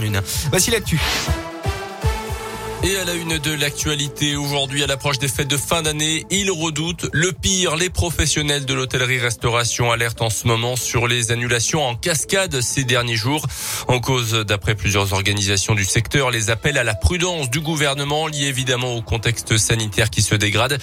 en une. Voici l'actu. Et à la une de l'actualité, aujourd'hui à l'approche des fêtes de fin d'année, ils redoutent le pire. Les professionnels de l'hôtellerie-restauration alertent en ce moment sur les annulations en cascade ces derniers jours. En cause, d'après plusieurs organisations du secteur, les appels à la prudence du gouvernement liés évidemment au contexte sanitaire qui se dégrade.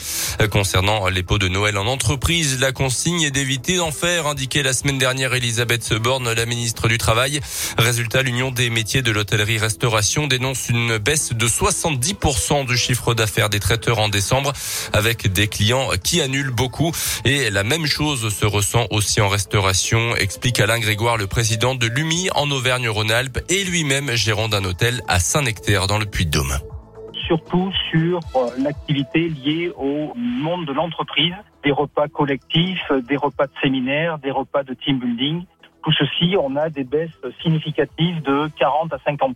Concernant les pots de Noël en entreprise, la consigne est d'éviter d'en faire, indiquait la semaine dernière Elisabeth Borne, la ministre du Travail. Résultat, l'Union des métiers de l'hôtellerie-restauration dénonce une baisse de 60 70% du chiffre d'affaires des traiteurs en décembre avec des clients qui annulent beaucoup. Et la même chose se ressent aussi en restauration, explique Alain Grégoire, le président de l'UMI en Auvergne-Rhône-Alpes et lui-même gérant d'un hôtel à Saint-Nectaire dans le Puy-de-Dôme surtout sur euh, l'activité liée au monde de l'entreprise, des repas collectifs, des repas de séminaire, des repas de team building. Tout ceci, on a des baisses significatives de 40 à 50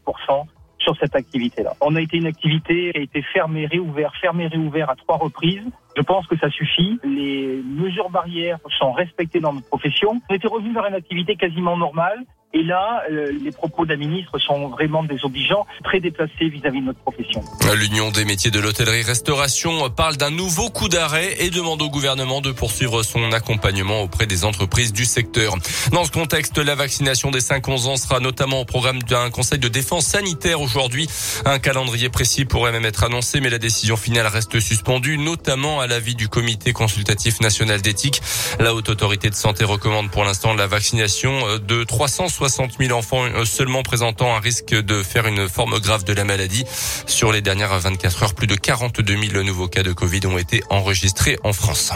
cette activité-là. On a été une activité qui a été fermée, réouverte, fermée, réouverte à trois reprises. Je pense que ça suffit. Les mesures barrières sont respectées dans notre profession. On était revenu vers une activité quasiment normale. Et là, euh, les propos de la ministre sont vraiment désobligeants, très déplacés vis-à-vis de notre profession. L'Union des métiers de l'hôtellerie-restauration parle d'un nouveau coup d'arrêt et demande au gouvernement de poursuivre son accompagnement auprès des entreprises du secteur. Dans ce contexte, la vaccination des 5-11 ans sera notamment au programme d'un conseil de défense sanitaire aujourd'hui. Un calendrier précis pourrait même être annoncé, mais la décision finale reste suspendue, notamment à l'avis du comité consultatif national d'éthique. La haute autorité de santé recommande pour l'instant la vaccination de 360 60 000 enfants euh, seulement présentant un risque de faire une forme grave de la maladie. Sur les dernières 24 heures, plus de 42 000 nouveaux cas de Covid ont été enregistrés en France.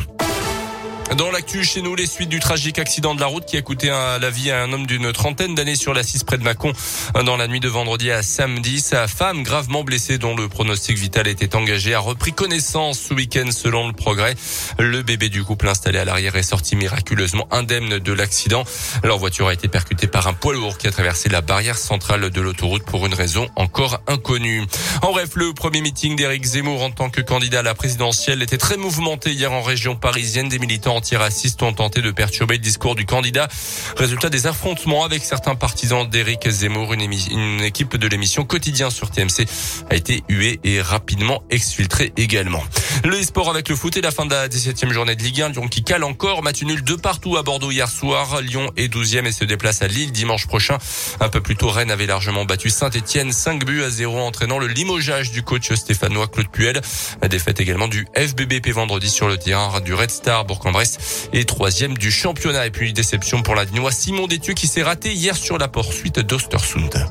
Dans l'actu chez nous, les suites du tragique accident de la route qui a coûté la vie à un homme d'une trentaine d'années sur la 6 près de Mâcon dans la nuit de vendredi à samedi. Sa femme, gravement blessée, dont le pronostic vital était engagé, a repris connaissance ce week-end selon le progrès. Le bébé du couple installé à l'arrière est sorti miraculeusement indemne de l'accident. Leur voiture a été percutée par un poids lourd qui a traversé la barrière centrale de l'autoroute pour une raison encore inconnue. En bref, le premier meeting d'Éric Zemmour en tant que candidat à la présidentielle était très mouvementé hier en région parisienne. Des militants antiracistes ont tenté de perturber le discours du candidat. Résultat des affrontements avec certains partisans d'Éric Zemmour. Une, une équipe de l'émission Quotidien sur TMC a été huée et rapidement exfiltrée également. Le sport avec le foot et la fin de la 17e journée de Ligue 1. Lyon qui cale encore. Match nul de partout à Bordeaux hier soir. Lyon est 12e et se déplace à Lille dimanche prochain. Un peu plus tôt, Rennes avait largement battu Saint-Etienne. 5 buts à 0 entraînant le limogeage du coach stéphanois Claude Puel. La défaite également du FBBP vendredi sur le terrain du Red Star Et troisième du championnat. Et puis déception pour la Dinois Simon Détieux qui s'est raté hier sur la poursuite d'Ostersund.